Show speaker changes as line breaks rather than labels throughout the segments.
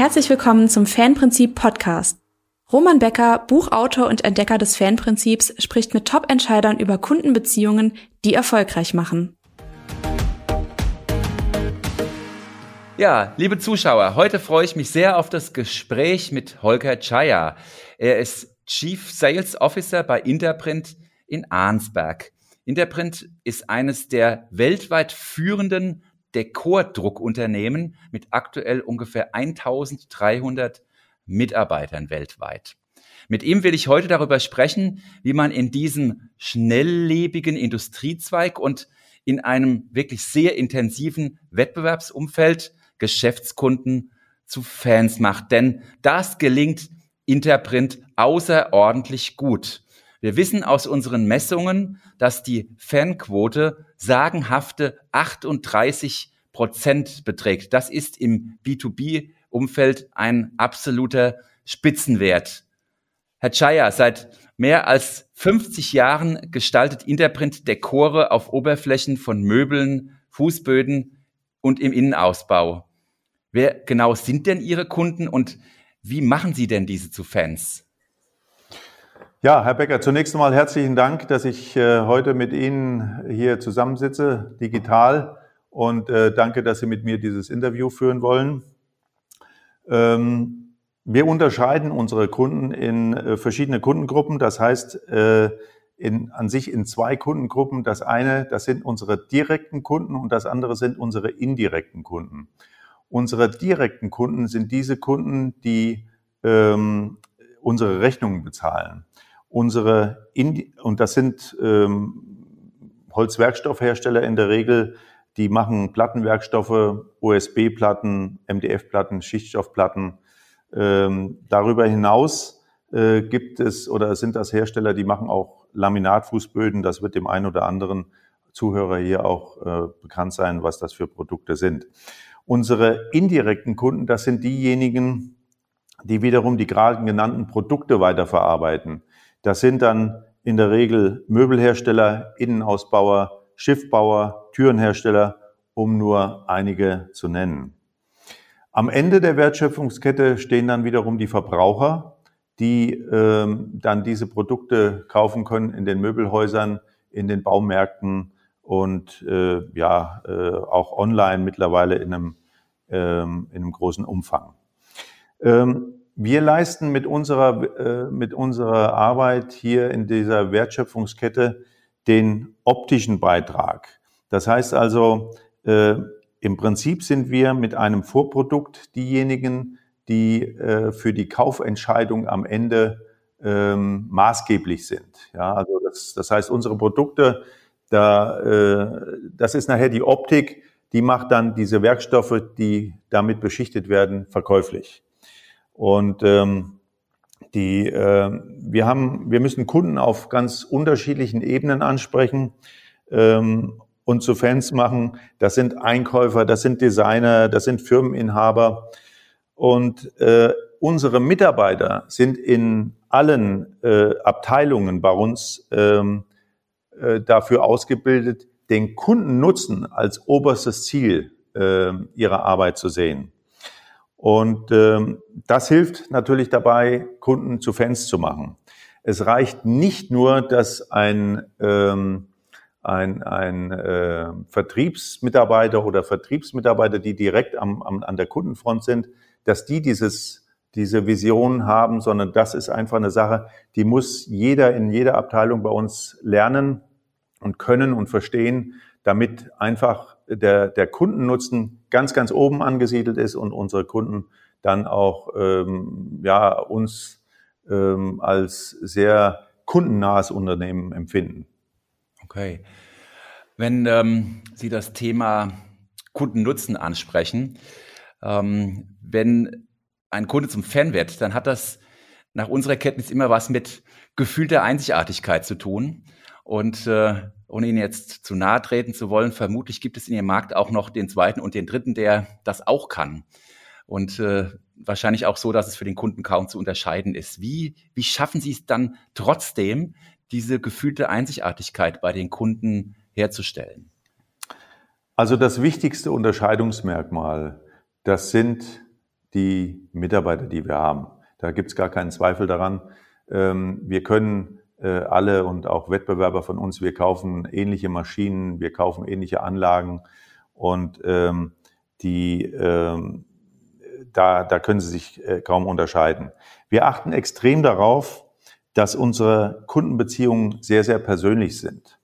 Herzlich willkommen zum Fanprinzip Podcast. Roman Becker, Buchautor und Entdecker des Fanprinzips, spricht mit Top-Entscheidern über Kundenbeziehungen, die erfolgreich machen.
Ja, liebe Zuschauer, heute freue ich mich sehr auf das Gespräch mit Holger Chaya. Er ist Chief Sales Officer bei Interprint in Arnsberg. Interprint ist eines der weltweit führenden Dekordruckunternehmen mit aktuell ungefähr 1300 Mitarbeitern weltweit. Mit ihm will ich heute darüber sprechen, wie man in diesem schnelllebigen Industriezweig und in einem wirklich sehr intensiven Wettbewerbsumfeld Geschäftskunden zu Fans macht. Denn das gelingt Interprint außerordentlich gut. Wir wissen aus unseren Messungen, dass die Fanquote sagenhafte 38 Prozent beträgt. Das ist im B2B-Umfeld ein absoluter Spitzenwert. Herr Chaya, seit mehr als 50 Jahren gestaltet Interprint Dekore auf Oberflächen von Möbeln, Fußböden und im Innenausbau. Wer genau sind denn Ihre Kunden und wie machen Sie denn diese zu Fans?
Ja, Herr Becker, zunächst einmal herzlichen Dank, dass ich äh, heute mit Ihnen hier zusammensitze, digital. Und äh, danke, dass Sie mit mir dieses Interview führen wollen. Ähm, wir unterscheiden unsere Kunden in äh, verschiedene Kundengruppen. Das heißt, äh, in, an sich in zwei Kundengruppen. Das eine, das sind unsere direkten Kunden und das andere sind unsere indirekten Kunden. Unsere direkten Kunden sind diese Kunden, die ähm, unsere Rechnungen bezahlen unsere, Indi und das sind ähm, Holzwerkstoffhersteller in der Regel, die machen Plattenwerkstoffe, USB-Platten, MDF-Platten, Schichtstoffplatten. Ähm, darüber hinaus äh, gibt es oder sind das Hersteller, die machen auch Laminatfußböden. Das wird dem einen oder anderen Zuhörer hier auch äh, bekannt sein, was das für Produkte sind. Unsere indirekten Kunden, das sind diejenigen, die wiederum die gerade genannten Produkte weiterverarbeiten. Das sind dann in der Regel Möbelhersteller, Innenausbauer, Schiffbauer, Türenhersteller, um nur einige zu nennen. Am Ende der Wertschöpfungskette stehen dann wiederum die Verbraucher, die ähm, dann diese Produkte kaufen können in den Möbelhäusern, in den Baumärkten und äh, ja äh, auch online mittlerweile in einem, ähm, in einem großen Umfang. Ähm, wir leisten mit unserer, äh, mit unserer Arbeit hier in dieser Wertschöpfungskette den optischen Beitrag. Das heißt also, äh, im Prinzip sind wir mit einem Vorprodukt diejenigen, die äh, für die Kaufentscheidung am Ende ähm, maßgeblich sind. Ja, also das, das heißt, unsere Produkte, da, äh, das ist nachher die Optik, die macht dann diese Werkstoffe, die damit beschichtet werden, verkäuflich. Und ähm, die, äh, wir haben, wir müssen Kunden auf ganz unterschiedlichen Ebenen ansprechen ähm, und zu Fans machen. Das sind Einkäufer, das sind Designer, das sind Firmeninhaber. Und äh, unsere Mitarbeiter sind in allen äh, Abteilungen bei uns ähm, äh, dafür ausgebildet, den Kundennutzen als oberstes Ziel äh, ihrer Arbeit zu sehen. Und ähm, das hilft natürlich dabei, Kunden zu Fans zu machen. Es reicht nicht nur, dass ein, ähm, ein, ein äh, Vertriebsmitarbeiter oder Vertriebsmitarbeiter, die direkt am, am, an der Kundenfront sind, dass die dieses, diese Vision haben, sondern das ist einfach eine Sache, die muss jeder in jeder Abteilung bei uns lernen und können und verstehen, damit einfach der, der Kundennutzen ganz, ganz oben angesiedelt ist und unsere Kunden dann auch ähm, ja, uns ähm, als sehr kundennahes Unternehmen empfinden.
Okay. Wenn ähm, Sie das Thema Kundennutzen ansprechen, ähm, wenn ein Kunde zum Fan wird, dann hat das nach unserer Kenntnis immer was mit gefühlter Einzigartigkeit zu tun. Und äh, ohne Ihnen jetzt zu nahe treten zu wollen, vermutlich gibt es in Ihrem Markt auch noch den zweiten und den dritten, der das auch kann. Und äh, wahrscheinlich auch so, dass es für den Kunden kaum zu unterscheiden ist. Wie, wie schaffen Sie es dann trotzdem, diese gefühlte Einzigartigkeit bei den Kunden herzustellen?
Also das wichtigste Unterscheidungsmerkmal, das sind die Mitarbeiter, die wir haben. Da gibt es gar keinen Zweifel daran. Ähm, wir können alle und auch Wettbewerber von uns, wir kaufen ähnliche Maschinen, wir kaufen ähnliche Anlagen und ähm, die, ähm, da, da können sie sich äh, kaum unterscheiden. Wir achten extrem darauf, dass unsere Kundenbeziehungen sehr, sehr persönlich sind.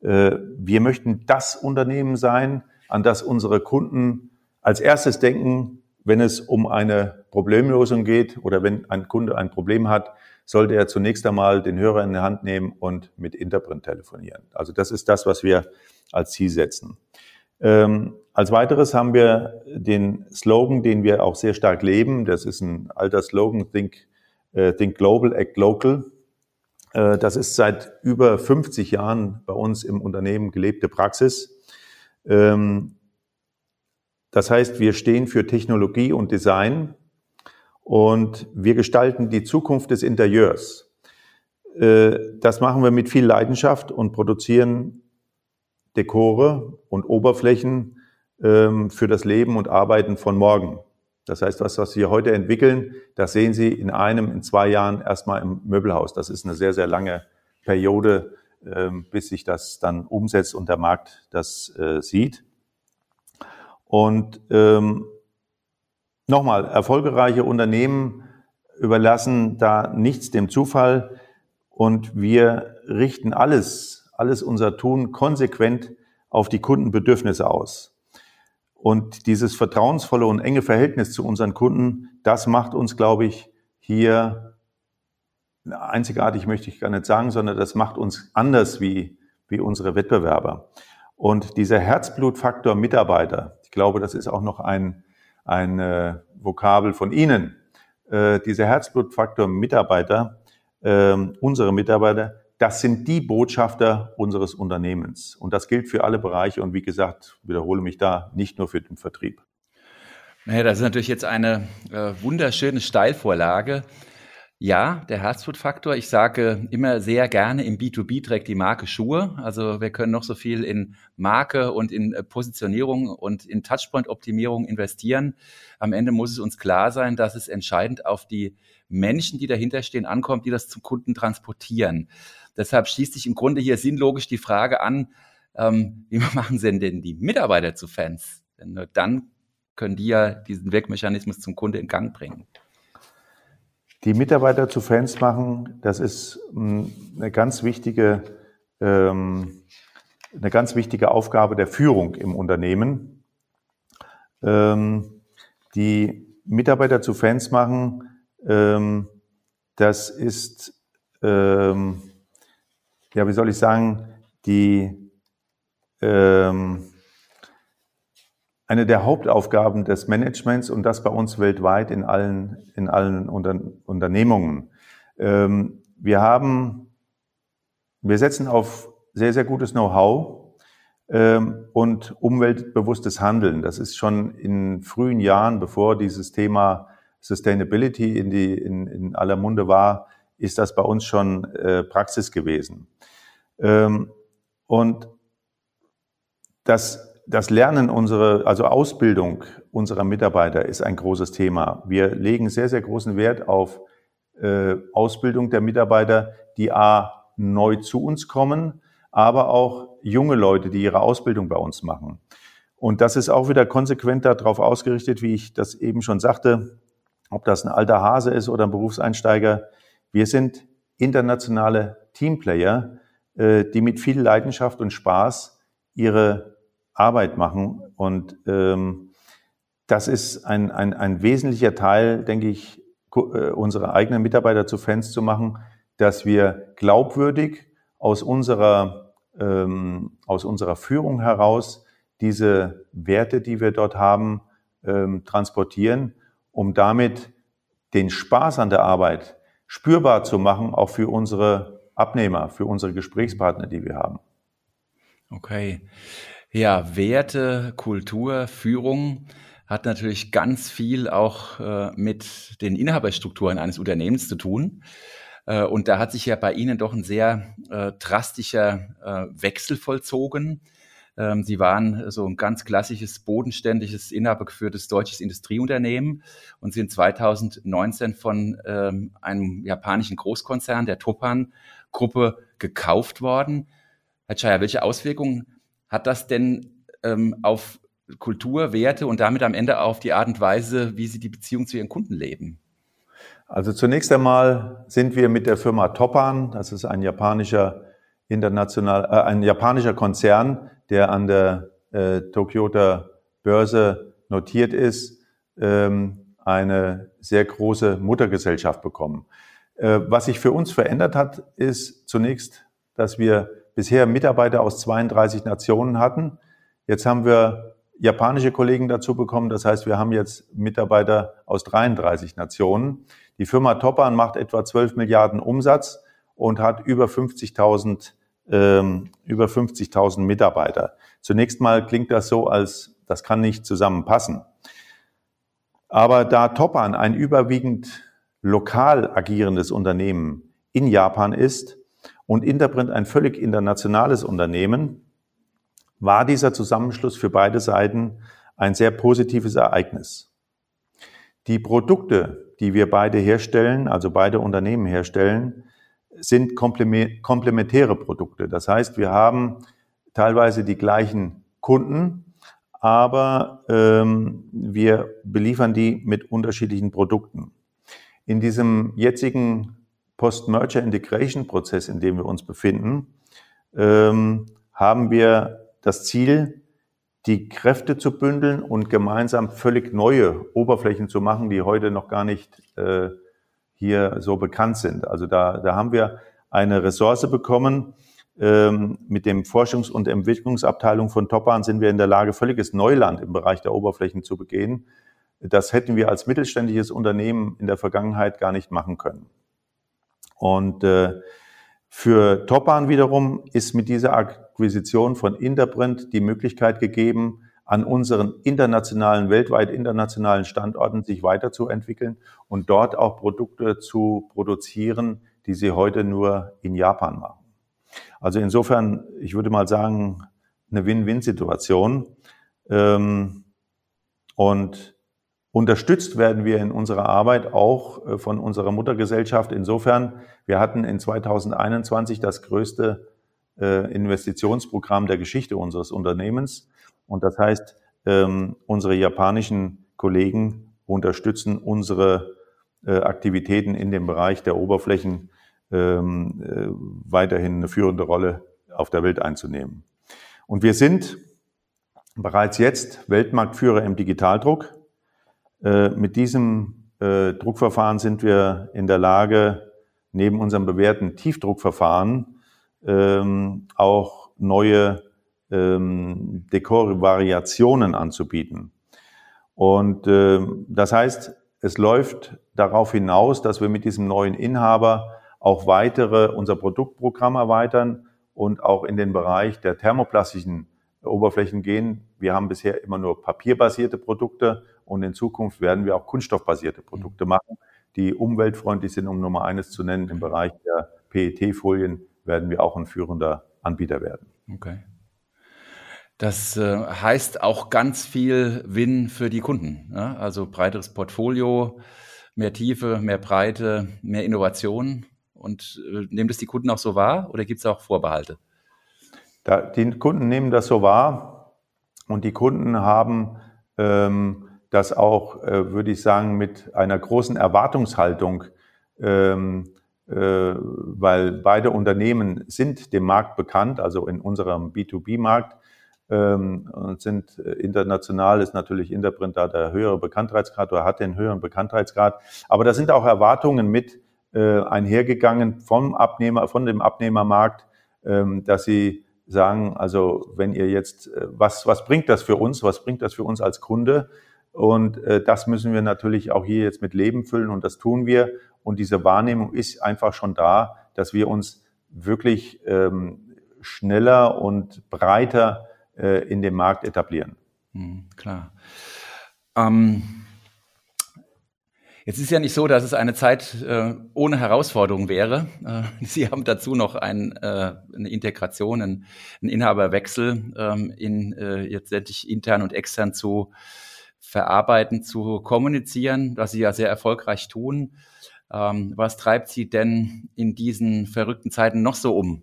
Äh, wir möchten das Unternehmen sein, an das unsere Kunden als erstes denken, wenn es um eine Problemlösung geht oder wenn ein Kunde ein Problem hat, sollte er zunächst einmal den Hörer in die Hand nehmen und mit Interprint telefonieren. Also das ist das, was wir als Ziel setzen. Ähm, als weiteres haben wir den Slogan, den wir auch sehr stark leben. Das ist ein alter Slogan, Think, äh, think Global, Act Local. Äh, das ist seit über 50 Jahren bei uns im Unternehmen gelebte Praxis. Ähm, das heißt, wir stehen für Technologie und Design und wir gestalten die Zukunft des Interieurs. Äh, das machen wir mit viel Leidenschaft und produzieren Dekore und Oberflächen ähm, für das Leben und Arbeiten von morgen. Das heißt, was, was wir heute entwickeln, das sehen Sie in einem, in zwei Jahren erstmal im Möbelhaus. Das ist eine sehr, sehr lange Periode, ähm, bis sich das dann umsetzt und der Markt das äh, sieht. Und ähm, nochmal, erfolgreiche Unternehmen überlassen da nichts dem Zufall und wir richten alles, alles unser Tun konsequent auf die Kundenbedürfnisse aus. Und dieses vertrauensvolle und enge Verhältnis zu unseren Kunden, das macht uns, glaube ich, hier einzigartig, möchte ich gar nicht sagen, sondern das macht uns anders wie, wie unsere Wettbewerber. Und dieser Herzblutfaktor Mitarbeiter, ich glaube, das ist auch noch ein, ein äh, Vokabel von Ihnen, äh, dieser Herzblutfaktor Mitarbeiter, äh, unsere Mitarbeiter, das sind die Botschafter unseres Unternehmens. Und das gilt für alle Bereiche und wie gesagt, wiederhole mich da, nicht nur für den Vertrieb.
Naja, das ist natürlich jetzt eine äh, wunderschöne Steilvorlage. Ja, der Herzblutfaktor. Ich sage immer sehr gerne, im B2B trägt die Marke Schuhe. Also wir können noch so viel in Marke und in äh, Positionierung und in Touchpoint-Optimierung investieren. Am Ende muss es uns klar sein, dass es entscheidend auf die Menschen, die dahinter stehen, ankommt, die das zum Kunden transportieren. Deshalb schließt sich im Grunde hier sinnlogisch die Frage an, ähm, wie machen sie denn die Mitarbeiter zu Fans? Denn nur dann können die ja diesen Wirkmechanismus zum Kunde in Gang bringen.
Die Mitarbeiter zu Fans machen, das ist hm, eine ganz wichtige, ähm, eine ganz wichtige Aufgabe der Führung im Unternehmen. Ähm, die Mitarbeiter zu Fans machen, ähm, das ist, ja, wie soll ich sagen, die, ähm, eine der Hauptaufgaben des Managements und das bei uns weltweit in allen, in allen Unter Unternehmungen. Ähm, wir haben, wir setzen auf sehr, sehr gutes Know-how ähm, und umweltbewusstes Handeln. Das ist schon in frühen Jahren, bevor dieses Thema Sustainability in, die, in, in aller Munde war, ist das bei uns schon äh, Praxis gewesen. Ähm, und das, das Lernen unserer, also Ausbildung unserer Mitarbeiter ist ein großes Thema. Wir legen sehr, sehr großen Wert auf äh, Ausbildung der Mitarbeiter, die A, neu zu uns kommen, aber auch junge Leute, die ihre Ausbildung bei uns machen. Und das ist auch wieder konsequent darauf ausgerichtet, wie ich das eben schon sagte, ob das ein alter Hase ist oder ein Berufseinsteiger. Wir sind internationale Teamplayer, äh, die mit viel Leidenschaft und Spaß ihre Arbeit machen. Und ähm, das ist ein, ein, ein wesentlicher Teil, denke ich, äh, unsere eigenen Mitarbeiter zu Fans zu machen, dass wir glaubwürdig aus unserer, ähm, aus unserer Führung heraus diese Werte, die wir dort haben, ähm, transportieren um damit den Spaß an der Arbeit spürbar zu machen, auch für unsere Abnehmer, für unsere Gesprächspartner, die wir haben.
Okay. Ja, Werte, Kultur, Führung hat natürlich ganz viel auch äh, mit den Inhaberstrukturen eines Unternehmens zu tun. Äh, und da hat sich ja bei Ihnen doch ein sehr äh, drastischer äh, Wechsel vollzogen. Ähm, Sie waren so ein ganz klassisches, bodenständiges, inhabergeführtes deutsches Industrieunternehmen und sind 2019 von ähm, einem japanischen Großkonzern, der Topan-Gruppe, gekauft worden. Herr Chaya, welche Auswirkungen hat das denn ähm, auf Kultur, Werte und damit am Ende auf die Art und Weise, wie Sie die Beziehung zu Ihren Kunden leben?
Also zunächst einmal sind wir mit der Firma Topan, das ist ein japanischer international, äh, ein japanischer Konzern, der an der äh, Tokyoter Börse notiert ist, ähm, eine sehr große Muttergesellschaft bekommen. Äh, was sich für uns verändert hat, ist zunächst, dass wir bisher Mitarbeiter aus 32 Nationen hatten. Jetzt haben wir japanische Kollegen dazu bekommen. Das heißt, wir haben jetzt Mitarbeiter aus 33 Nationen. Die Firma Topan macht etwa 12 Milliarden Umsatz und hat über 50.000 ähm, über 50.000 Mitarbeiter. Zunächst mal klingt das so, als das kann nicht zusammenpassen. Aber da Topan ein überwiegend lokal agierendes Unternehmen in Japan ist und Interprint ein völlig internationales Unternehmen, war dieser Zusammenschluss für beide Seiten ein sehr positives Ereignis. Die Produkte, die wir beide herstellen, also beide Unternehmen herstellen, sind komplementäre Produkte. Das heißt, wir haben teilweise die gleichen Kunden, aber ähm, wir beliefern die mit unterschiedlichen Produkten. In diesem jetzigen Post-Merger Integration Prozess, in dem wir uns befinden, ähm, haben wir das Ziel, die Kräfte zu bündeln und gemeinsam völlig neue Oberflächen zu machen, die heute noch gar nicht äh, hier so bekannt sind. Also da, da haben wir eine Ressource bekommen. Ähm, mit dem Forschungs- und Entwicklungsabteilung von Topan sind wir in der Lage, völliges Neuland im Bereich der Oberflächen zu begehen. Das hätten wir als mittelständisches Unternehmen in der Vergangenheit gar nicht machen können. Und äh, für Topan wiederum ist mit dieser Akquisition von Interprint die Möglichkeit gegeben, an unseren internationalen, weltweit internationalen Standorten sich weiterzuentwickeln und dort auch Produkte zu produzieren, die sie heute nur in Japan machen. Also insofern, ich würde mal sagen, eine Win-Win-Situation. Ähm, und unterstützt werden wir in unserer Arbeit auch äh, von unserer Muttergesellschaft. Insofern, wir hatten in 2021 das größte äh, Investitionsprogramm der Geschichte unseres Unternehmens. Und das heißt, ähm, unsere japanischen Kollegen unterstützen unsere äh, Aktivitäten in dem Bereich der Oberflächen ähm, äh, weiterhin eine führende Rolle auf der Welt einzunehmen. Und wir sind bereits jetzt Weltmarktführer im Digitaldruck. Äh, mit diesem äh, Druckverfahren sind wir in der Lage, neben unserem bewährten Tiefdruckverfahren ähm, auch neue ähm, Dekorvariationen anzubieten. Und äh, das heißt, es läuft darauf hinaus, dass wir mit diesem neuen Inhaber auch weitere unser Produktprogramm erweitern und auch in den Bereich der thermoplastischen Oberflächen gehen. Wir haben bisher immer nur papierbasierte Produkte und in Zukunft werden wir auch kunststoffbasierte Produkte machen, die umweltfreundlich sind, um Nummer eines zu nennen. Im Bereich der PET-Folien werden wir auch ein führender Anbieter werden.
Okay. Das äh, heißt auch ganz viel Win für die Kunden. Ja? Also breiteres Portfolio, mehr Tiefe, mehr Breite, mehr Innovation. Und äh, nehmen das die Kunden auch so wahr oder gibt es auch Vorbehalte?
Da, die Kunden nehmen das so wahr und die Kunden haben ähm, das auch, äh, würde ich sagen, mit einer großen Erwartungshaltung, ähm, äh, weil beide Unternehmen sind dem Markt bekannt, also in unserem B2B-Markt ähm, und sind äh, international ist natürlich Interprint da der höhere Bekanntheitsgrad oder hat den höheren Bekanntheitsgrad. Aber da sind auch Erwartungen mit einhergegangen vom Abnehmer, von dem Abnehmermarkt, ähm, dass sie sagen, also wenn ihr jetzt, was, was bringt das für uns, was bringt das für uns als Kunde? Und äh, das müssen wir natürlich auch hier jetzt mit Leben füllen und das tun wir. Und diese Wahrnehmung ist einfach schon da, dass wir uns wirklich ähm, schneller und breiter äh, in dem Markt etablieren.
Mhm, klar. Ähm, Jetzt ist ja nicht so, dass es eine Zeit äh, ohne Herausforderung wäre. Äh, Sie haben dazu noch ein, äh, eine Integration, einen, einen Inhaberwechsel ähm, in äh, jetzt letztlich intern und extern zu verarbeiten, zu kommunizieren, was Sie ja sehr erfolgreich tun. Ähm, was treibt Sie denn in diesen verrückten Zeiten noch so um?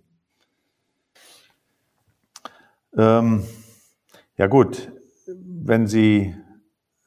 Ähm, ja gut, wenn Sie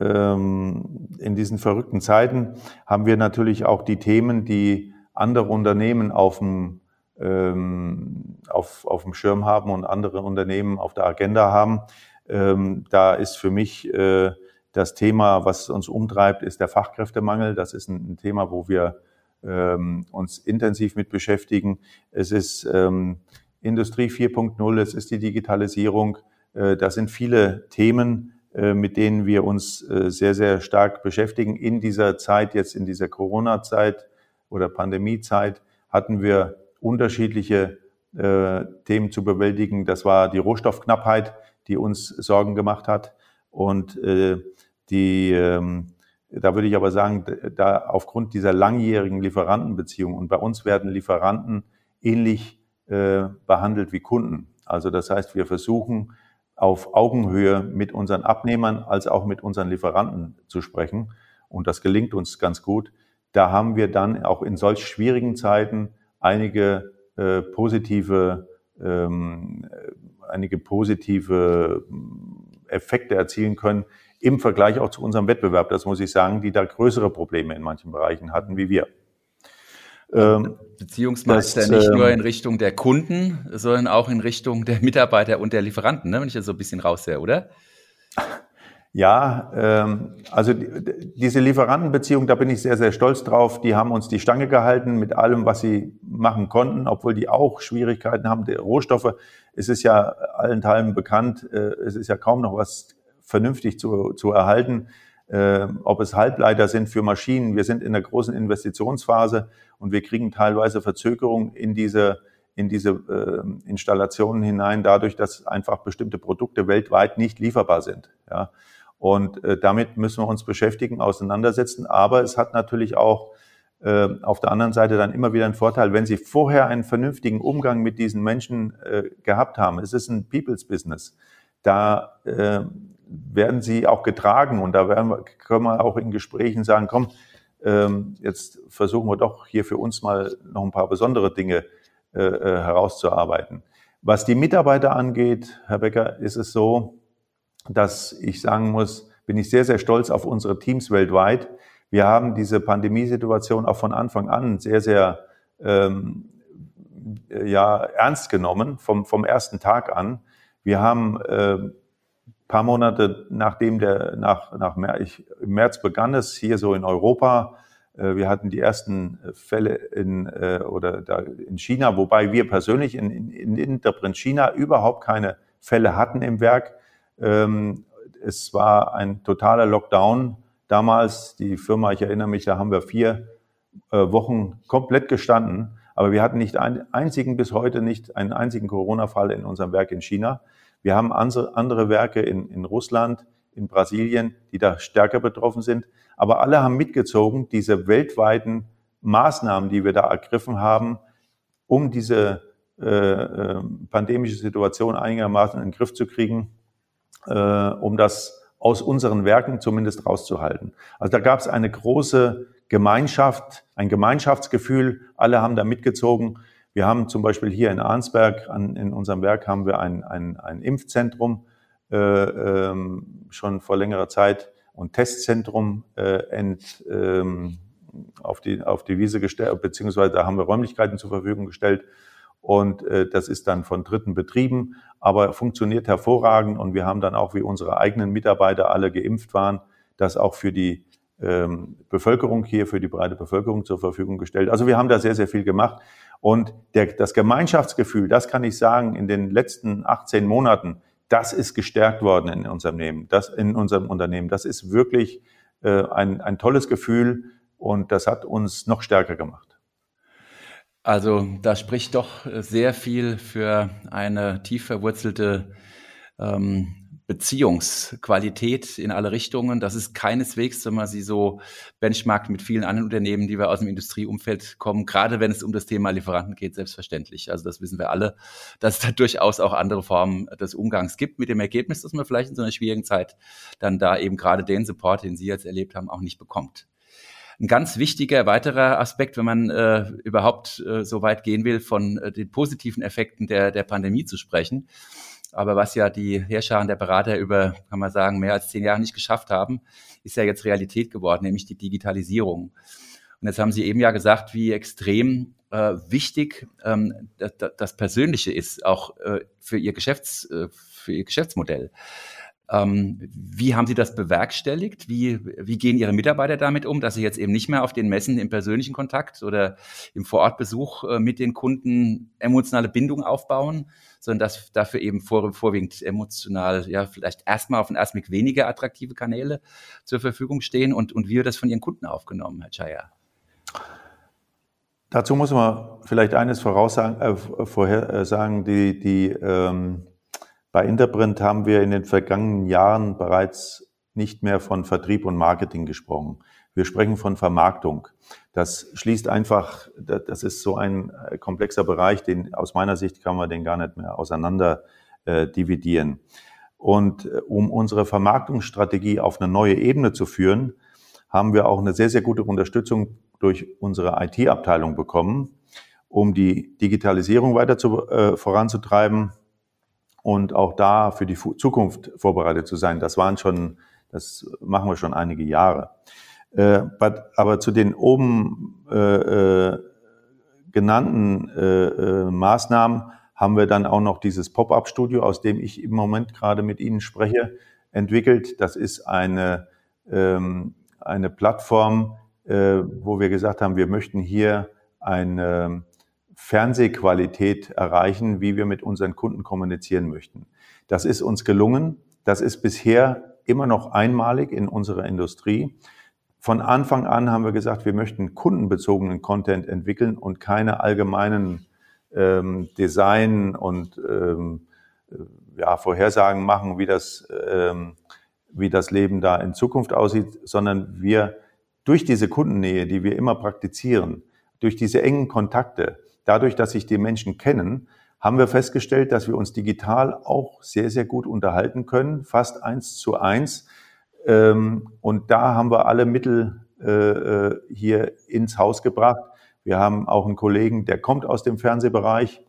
ähm, in diesen verrückten Zeiten haben wir natürlich auch die Themen, die andere Unternehmen auf dem, ähm, auf, auf dem Schirm haben und andere Unternehmen auf der Agenda haben. Ähm, da ist für mich äh, das Thema, was uns umtreibt, ist der Fachkräftemangel. Das ist ein, Thema, wo wir ähm, uns intensiv mit beschäftigen. Es ist ähm, Industrie 4.0, es ist die Digitalisierung. Äh, das sind viele Themen, äh, mit denen wir uns äh, sehr, sehr stark beschäftigen. In dieser Zeit, jetzt in dieser Corona-Zeit oder Pandemie-Zeit, hatten wir unterschiedliche äh, Themen zu bewältigen. Das war die Rohstoffknappheit, die uns Sorgen gemacht hat. Und die, ähm, da würde ich aber sagen, da aufgrund dieser langjährigen Lieferantenbeziehung und bei uns werden Lieferanten ähnlich behandelt wie Kunden. Also das heißt, wir versuchen auf Augenhöhe mit unseren Abnehmern als auch mit unseren Lieferanten zu sprechen. Und das gelingt uns ganz gut. Da haben wir dann auch in solch schwierigen Zeiten einige äh, positive, ähm, einige positive äh, Effekte erzielen können im Vergleich auch zu unserem Wettbewerb. Das muss ich sagen, die da größere Probleme in manchen Bereichen hatten wie wir.
Ähm, Beziehungsmeister das, nicht nur ähm, in Richtung der Kunden, sondern auch in Richtung der Mitarbeiter und der Lieferanten, ne? wenn ich das so ein bisschen raussehe, oder?
Ja, ähm, also die, diese Lieferantenbeziehung, da bin ich sehr, sehr stolz drauf. Die haben uns die Stange gehalten mit allem, was sie machen konnten, obwohl die auch Schwierigkeiten haben. Die Rohstoffe, es ist ja allen Teilen bekannt, äh, es ist ja kaum noch was vernünftig zu, zu erhalten äh, ob es Halbleiter sind für Maschinen. Wir sind in einer großen Investitionsphase und wir kriegen teilweise Verzögerungen in diese, in diese äh, Installationen hinein, dadurch, dass einfach bestimmte Produkte weltweit nicht lieferbar sind. Ja. Und äh, damit müssen wir uns beschäftigen, auseinandersetzen. Aber es hat natürlich auch äh, auf der anderen Seite dann immer wieder einen Vorteil, wenn Sie vorher einen vernünftigen Umgang mit diesen Menschen äh, gehabt haben. Es ist ein People's Business. Da äh, werden sie auch getragen und da werden wir, können wir auch in Gesprächen sagen, komm, ähm, jetzt versuchen wir doch hier für uns mal noch ein paar besondere Dinge äh, äh, herauszuarbeiten. Was die Mitarbeiter angeht, Herr Becker, ist es so, dass ich sagen muss, bin ich sehr, sehr stolz auf unsere Teams weltweit. Wir haben diese Pandemiesituation auch von Anfang an sehr, sehr ähm, ja, ernst genommen, vom, vom ersten Tag an. Wir haben äh, paar Monate nachdem der, nach, nach ich, im März begann es hier so in Europa. Äh, wir hatten die ersten Fälle in, äh, oder da in China, wobei wir persönlich in, in, in Interprint China überhaupt keine Fälle hatten im Werk. Ähm, es war ein totaler Lockdown damals. Die Firma, ich erinnere mich, da haben wir vier äh, Wochen komplett gestanden. Aber wir hatten nicht einen einzigen, bis heute nicht einen einzigen Corona-Fall in unserem Werk in China. Wir haben andere Werke in, in Russland, in Brasilien, die da stärker betroffen sind. Aber alle haben mitgezogen, diese weltweiten Maßnahmen, die wir da ergriffen haben, um diese äh, äh, pandemische Situation einigermaßen in den Griff zu kriegen, äh, um das aus unseren Werken zumindest rauszuhalten. Also da gab es eine große Gemeinschaft, ein Gemeinschaftsgefühl. Alle haben da mitgezogen. Wir haben zum Beispiel hier in Arnsberg an, in unserem Werk haben wir ein, ein, ein Impfzentrum äh, ähm, schon vor längerer Zeit und Testzentrum äh, ent, ähm, auf, die, auf die Wiese gestellt, beziehungsweise da haben wir Räumlichkeiten zur Verfügung gestellt. Und äh, das ist dann von Dritten betrieben, aber funktioniert hervorragend. Und wir haben dann auch, wie unsere eigenen Mitarbeiter alle geimpft waren, das auch für die ähm, Bevölkerung hier, für die breite Bevölkerung zur Verfügung gestellt. Also wir haben da sehr, sehr viel gemacht. Und der, das Gemeinschaftsgefühl, das kann ich sagen, in den letzten 18 Monaten, das ist gestärkt worden in unserem Unternehmen. Das, in unserem Unternehmen. Das ist wirklich äh, ein, ein tolles Gefühl und das hat uns noch stärker gemacht.
Also da spricht doch sehr viel für eine tief verwurzelte ähm, Beziehungsqualität in alle Richtungen. Das ist keineswegs, wenn man sie so benchmarkt mit vielen anderen Unternehmen, die wir aus dem Industrieumfeld kommen, gerade wenn es um das Thema Lieferanten geht, selbstverständlich. Also das wissen wir alle, dass es da durchaus auch andere Formen des Umgangs gibt mit dem Ergebnis, dass man vielleicht in so einer schwierigen Zeit dann da eben gerade den Support, den Sie jetzt erlebt haben, auch nicht bekommt. Ein ganz wichtiger weiterer Aspekt, wenn man äh, überhaupt äh, so weit gehen will, von äh, den positiven Effekten der, der Pandemie zu sprechen, aber was ja die Herrscher der Berater über, kann man sagen, mehr als zehn Jahre nicht geschafft haben, ist ja jetzt Realität geworden, nämlich die Digitalisierung. Und jetzt haben Sie eben ja gesagt, wie extrem äh, wichtig ähm, das, das, Persönliche ist, auch äh, für Ihr Geschäfts, äh, für Ihr Geschäftsmodell. Ähm, wie haben Sie das bewerkstelligt? Wie, wie gehen Ihre Mitarbeiter damit um, dass sie jetzt eben nicht mehr auf den Messen im persönlichen Kontakt oder im Vorortbesuch äh, mit den Kunden emotionale Bindung aufbauen, sondern dass dafür eben vor, vorwiegend emotional, ja, vielleicht erstmal auf den ersten Blick weniger attraktive Kanäle zur Verfügung stehen und, und wie wird das von Ihren Kunden aufgenommen, Herr Chaya?
Dazu muss man vielleicht eines voraussagen, äh, vorher äh, sagen, die, die ähm bei Interprint haben wir in den vergangenen Jahren bereits nicht mehr von Vertrieb und Marketing gesprochen. Wir sprechen von Vermarktung. Das schließt einfach, das ist so ein äh, komplexer Bereich, den aus meiner Sicht kann man den gar nicht mehr auseinander äh, dividieren. Und äh, um unsere Vermarktungsstrategie auf eine neue Ebene zu führen, haben wir auch eine sehr, sehr gute Unterstützung durch unsere IT-Abteilung bekommen, um die Digitalisierung weiter zu, äh, voranzutreiben und auch da für die Zukunft vorbereitet zu sein. Das waren schon, das machen wir schon einige Jahre. Äh, aber zu den oben äh, äh, genannten äh, äh, Maßnahmen haben wir dann auch noch dieses Pop-up-Studio, aus dem ich im Moment gerade mit Ihnen spreche, entwickelt. Das ist eine, ähm, eine Plattform, äh, wo wir gesagt haben, wir möchten hier eine Fernsehqualität erreichen, wie wir mit unseren Kunden kommunizieren möchten. Das ist uns gelungen. Das ist bisher immer noch einmalig in unserer Industrie. Von Anfang an haben wir gesagt, wir möchten kundenbezogenen Content entwickeln und keine allgemeinen ähm, Design und ähm, äh, ja, Vorhersagen machen, wie das, ähm, wie das Leben da in Zukunft aussieht, sondern wir durch diese Kundennähe, die wir immer praktizieren, durch diese engen Kontakte, dadurch, dass sich die Menschen kennen, haben wir festgestellt, dass wir uns digital auch sehr, sehr gut unterhalten können, fast eins zu eins. Ähm, und da haben wir alle Mittel äh, äh, hier ins Haus gebracht. Wir haben auch einen Kollegen, der kommt aus dem Fernsehbereich,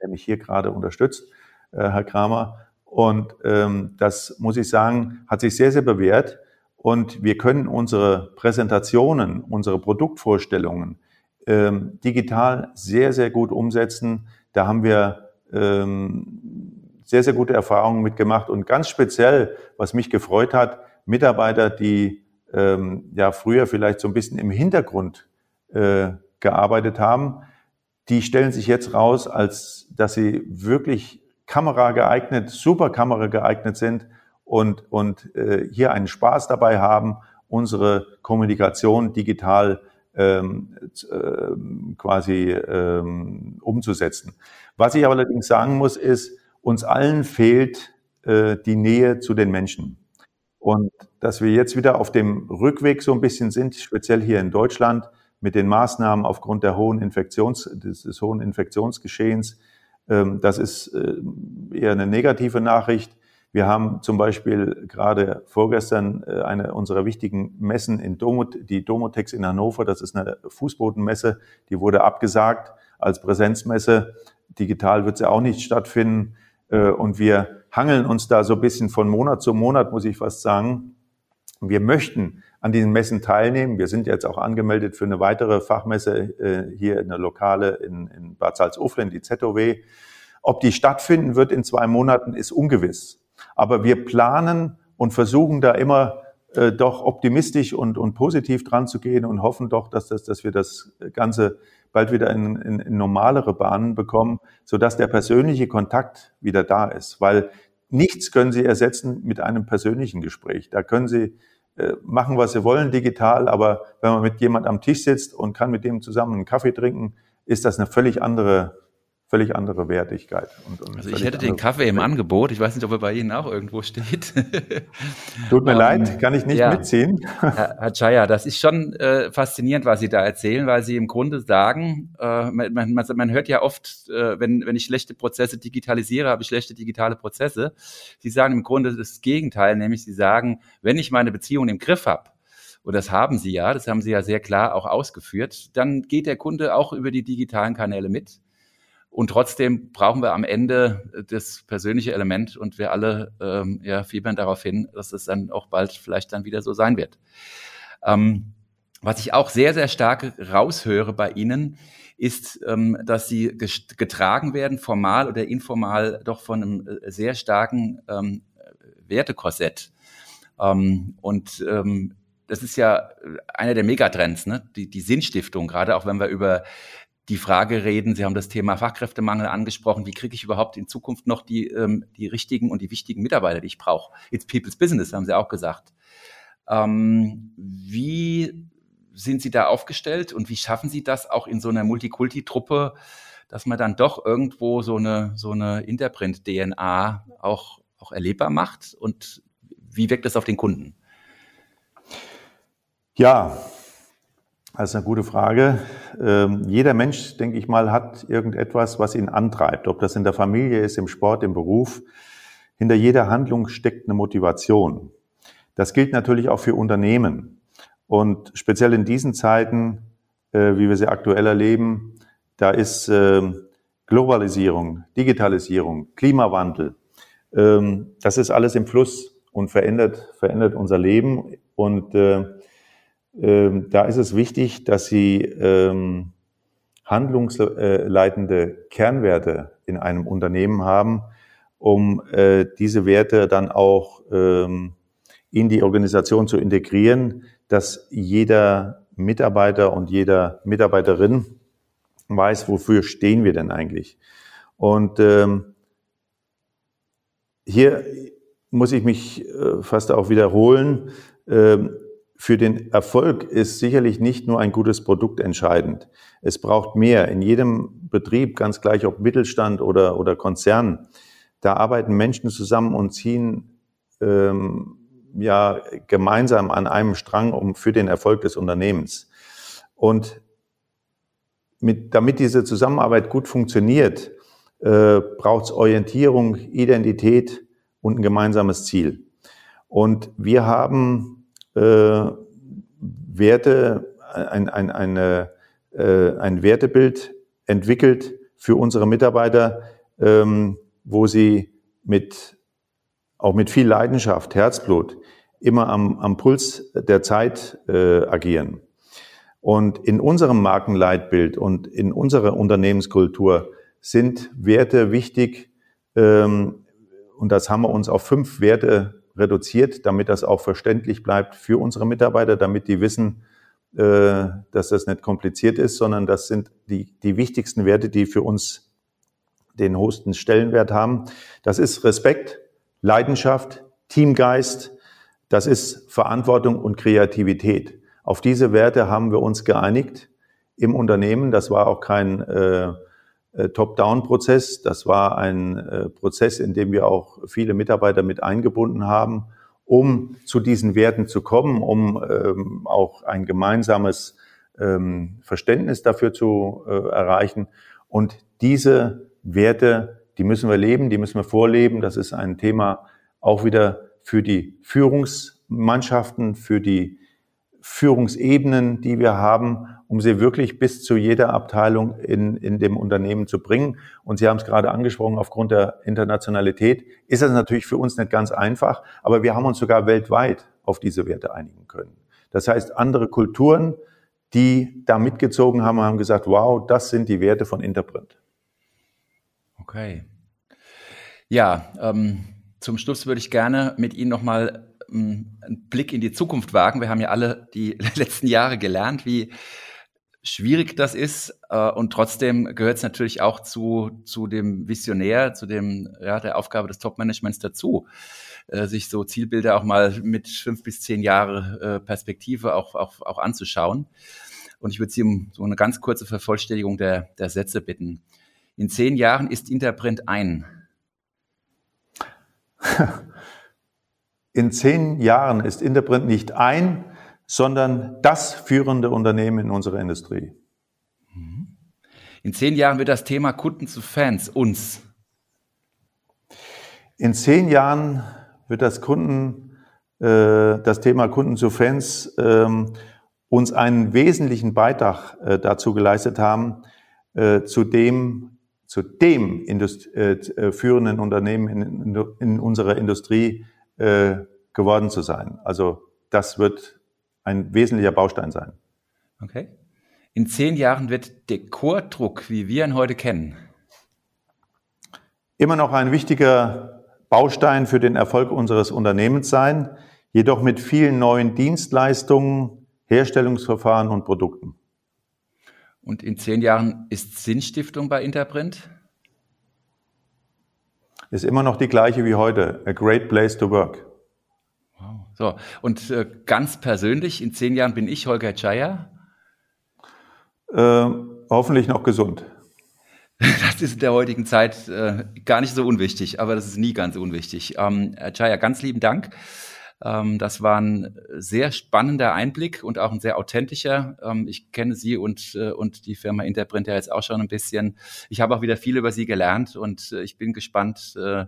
der mich hier gerade unterstützt, äh, Herr Kramer. Und ähm, das muss ich sagen, hat sich sehr, sehr bewährt. Und wir können unsere Präsentationen, unsere Produktvorstellungen ähm, digital sehr, sehr gut umsetzen. Da haben wir ähm, sehr, sehr gute Erfahrungen mitgemacht und ganz speziell, was mich gefreut hat, Mitarbeiter, die ähm, ja früher vielleicht so ein bisschen im Hintergrund äh, gearbeitet haben, die stellen sich jetzt raus, als dass sie wirklich Kamera geeignet, super Kamera geeignet sind und, und äh, hier einen Spaß dabei haben, unsere Kommunikation digital ähm, äh, quasi ähm, umzusetzen. Was ich allerdings sagen muss, ist, uns allen fehlt äh, die Nähe zu den Menschen. Und dass wir jetzt wieder auf dem Rückweg so ein bisschen sind, speziell hier in Deutschland, mit den Maßnahmen aufgrund der hohen Infektions, des, des hohen Infektionsgeschehens, ähm, das ist äh, eher eine negative Nachricht. Wir haben zum Beispiel gerade vorgestern äh, eine unserer wichtigen Messen in Domot, die Domotex in Hannover, das ist eine Fußbodenmesse, die wurde abgesagt als Präsenzmesse. Digital wird sie auch nicht stattfinden. Äh, und wir hangeln uns da so ein bisschen von Monat zu Monat, muss ich fast sagen. Wir möchten an diesen Messen teilnehmen. Wir sind jetzt auch angemeldet für eine weitere Fachmesse äh, hier in der Lokale in, in Bad Salzuflen, die ZOW. Ob die stattfinden wird in zwei Monaten, ist ungewiss. Aber wir planen und versuchen da immer äh, doch optimistisch und, und positiv dran zu gehen und hoffen doch, dass, das, dass wir das Ganze bald wieder in, in, in normalere Bahnen bekommen, sodass der persönliche Kontakt wieder da ist. Weil nichts können Sie ersetzen mit einem persönlichen Gespräch. Da können Sie äh, machen, was Sie wollen digital, aber wenn man mit jemand am Tisch sitzt und kann mit dem zusammen einen Kaffee trinken, ist das eine völlig andere völlig andere Wertigkeit.
Und, und also ich hätte den Kaffee im Angebot. Ich weiß nicht, ob er bei Ihnen auch irgendwo steht.
Tut mir um, leid, ähm, kann ich nicht ja. mitziehen.
Herr, Herr Chaya, das ist schon äh, faszinierend, was Sie da erzählen, weil Sie im Grunde sagen, äh, man, man, man, hört ja oft, äh, wenn, wenn ich schlechte Prozesse digitalisiere, habe ich schlechte digitale Prozesse. Sie sagen im Grunde das Gegenteil, nämlich Sie sagen, wenn ich meine Beziehung im Griff habe, und das haben Sie ja, das haben Sie ja sehr klar auch ausgeführt, dann geht der Kunde auch über die digitalen Kanäle mit. Und trotzdem brauchen wir am Ende das persönliche Element und wir alle ähm, ja, fiebern darauf hin, dass es dann auch bald vielleicht dann wieder so sein wird. Ähm, was ich auch sehr, sehr stark raushöre bei Ihnen, ist, ähm, dass Sie getragen werden, formal oder informal, doch von einem äh, sehr starken ähm, Wertekorsett. Ähm, und ähm, das ist ja einer der Megatrends, ne? die, die Sinnstiftung, gerade auch wenn wir über die Frage reden. Sie haben das Thema Fachkräftemangel angesprochen. Wie kriege ich überhaupt in Zukunft noch die, ähm, die richtigen und die wichtigen Mitarbeiter, die ich brauche? It's People's Business, haben Sie auch gesagt. Ähm, wie sind Sie da aufgestellt und wie schaffen Sie das auch in so einer Multikulti-Truppe, dass man dann doch irgendwo so eine, so eine Interprint-DNA auch, auch erlebbar macht? Und wie wirkt das auf den Kunden?
Ja, das ist eine gute Frage. Ähm, jeder Mensch, denke ich mal, hat irgendetwas, was ihn antreibt. Ob das in der Familie ist, im Sport, im Beruf. Hinter jeder Handlung steckt eine Motivation. Das gilt natürlich auch für Unternehmen. Und speziell in diesen Zeiten, äh, wie wir sie aktuell erleben, da ist äh, Globalisierung, Digitalisierung, Klimawandel, ähm, das ist alles im Fluss und verändert, verändert unser Leben. Und äh, ähm, da ist es wichtig, dass Sie ähm, handlungsleitende Kernwerte in einem Unternehmen haben, um äh, diese Werte dann auch ähm, in die Organisation zu integrieren, dass jeder Mitarbeiter und jeder Mitarbeiterin weiß, wofür stehen wir denn eigentlich. Und ähm, hier muss ich mich äh, fast auch wiederholen. Ähm, für den Erfolg ist sicherlich nicht nur ein gutes Produkt entscheidend. Es braucht mehr. In jedem Betrieb, ganz gleich ob Mittelstand oder, oder Konzern, da arbeiten Menschen zusammen und ziehen ähm, ja gemeinsam an einem Strang um für den Erfolg des Unternehmens. Und mit, damit diese Zusammenarbeit gut funktioniert, äh, braucht es Orientierung, Identität und ein gemeinsames Ziel. Und wir haben äh, Werte, ein, ein, eine, äh, ein Wertebild entwickelt für unsere Mitarbeiter, ähm, wo sie mit, auch mit viel Leidenschaft, Herzblut, immer am, am Puls der Zeit äh, agieren. Und in unserem Markenleitbild und in unserer Unternehmenskultur sind Werte wichtig. Ähm, und das haben wir uns auf fünf Werte reduziert, damit das auch verständlich bleibt für unsere Mitarbeiter, damit die wissen, äh, dass das nicht kompliziert ist, sondern das sind die, die wichtigsten Werte, die für uns den hochsten Stellenwert haben. Das ist Respekt, Leidenschaft, Teamgeist, das ist Verantwortung und Kreativität. Auf diese Werte haben wir uns geeinigt im Unternehmen. Das war auch kein äh, Top-Down-Prozess. Das war ein äh, Prozess, in dem wir auch viele Mitarbeiter mit eingebunden haben, um zu diesen Werten zu kommen, um ähm, auch ein gemeinsames ähm, Verständnis dafür zu äh, erreichen. Und diese Werte, die müssen wir leben, die müssen wir vorleben. Das ist ein Thema auch wieder für die Führungsmannschaften, für die Führungsebenen, die wir haben, um sie wirklich bis zu jeder Abteilung in, in dem Unternehmen zu bringen. Und Sie haben es gerade angesprochen, aufgrund der Internationalität ist das natürlich für uns nicht ganz einfach, aber wir haben uns sogar weltweit auf diese Werte einigen können. Das heißt, andere Kulturen, die da mitgezogen haben, haben gesagt, wow, das sind die Werte von Interprint.
Okay. Ja, ähm, zum Schluss würde ich gerne mit Ihnen nochmal einen Blick in die Zukunft wagen. Wir haben ja alle die letzten Jahre gelernt, wie schwierig das ist. Äh, und trotzdem gehört es natürlich auch zu, zu dem Visionär, zu dem, ja, der Aufgabe des Top-Managements dazu, äh, sich so Zielbilder auch mal mit fünf bis zehn Jahre äh, Perspektive auch, auch, auch anzuschauen. Und ich würde Sie um so eine ganz kurze Vervollständigung der, der Sätze bitten. In zehn Jahren ist Interprint ein.
In zehn Jahren ist Interprint nicht ein, sondern das führende Unternehmen in unserer Industrie.
In zehn Jahren wird das Thema Kunden zu Fans uns.
In zehn Jahren wird das Kunden, äh, das Thema Kunden zu Fans ähm, uns einen wesentlichen Beitrag äh, dazu geleistet haben, äh, zu dem, zu dem Indust äh, äh führenden Unternehmen in, in unserer Industrie äh, geworden zu sein. Also das wird ein wesentlicher Baustein sein.
Okay. In zehn Jahren wird Dekordruck, wie wir ihn heute kennen,
immer noch ein wichtiger Baustein für den Erfolg unseres Unternehmens sein, jedoch mit vielen neuen Dienstleistungen, Herstellungsverfahren und Produkten.
Und in zehn Jahren ist Sinnstiftung bei Interprint?
Ist immer noch die gleiche wie heute. A great place to work.
Wow. So, und äh, ganz persönlich, in zehn Jahren bin ich Holger Chaya.
Äh, hoffentlich noch gesund.
Das ist in der heutigen Zeit äh, gar nicht so unwichtig, aber das ist nie ganz unwichtig. Ähm, Herr Chaya, ganz lieben Dank. Ähm, das war ein sehr spannender Einblick und auch ein sehr authentischer. Ähm, ich kenne Sie und, äh, und die Firma Interprint ja jetzt auch schon ein bisschen. Ich habe auch wieder viel über Sie gelernt und äh, ich bin gespannt, äh,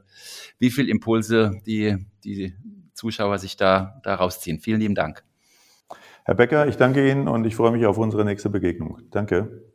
wie viel Impulse die, die Zuschauer sich da, da rausziehen. Vielen lieben Dank.
Herr Becker, ich danke Ihnen und ich freue mich auf unsere nächste Begegnung. Danke.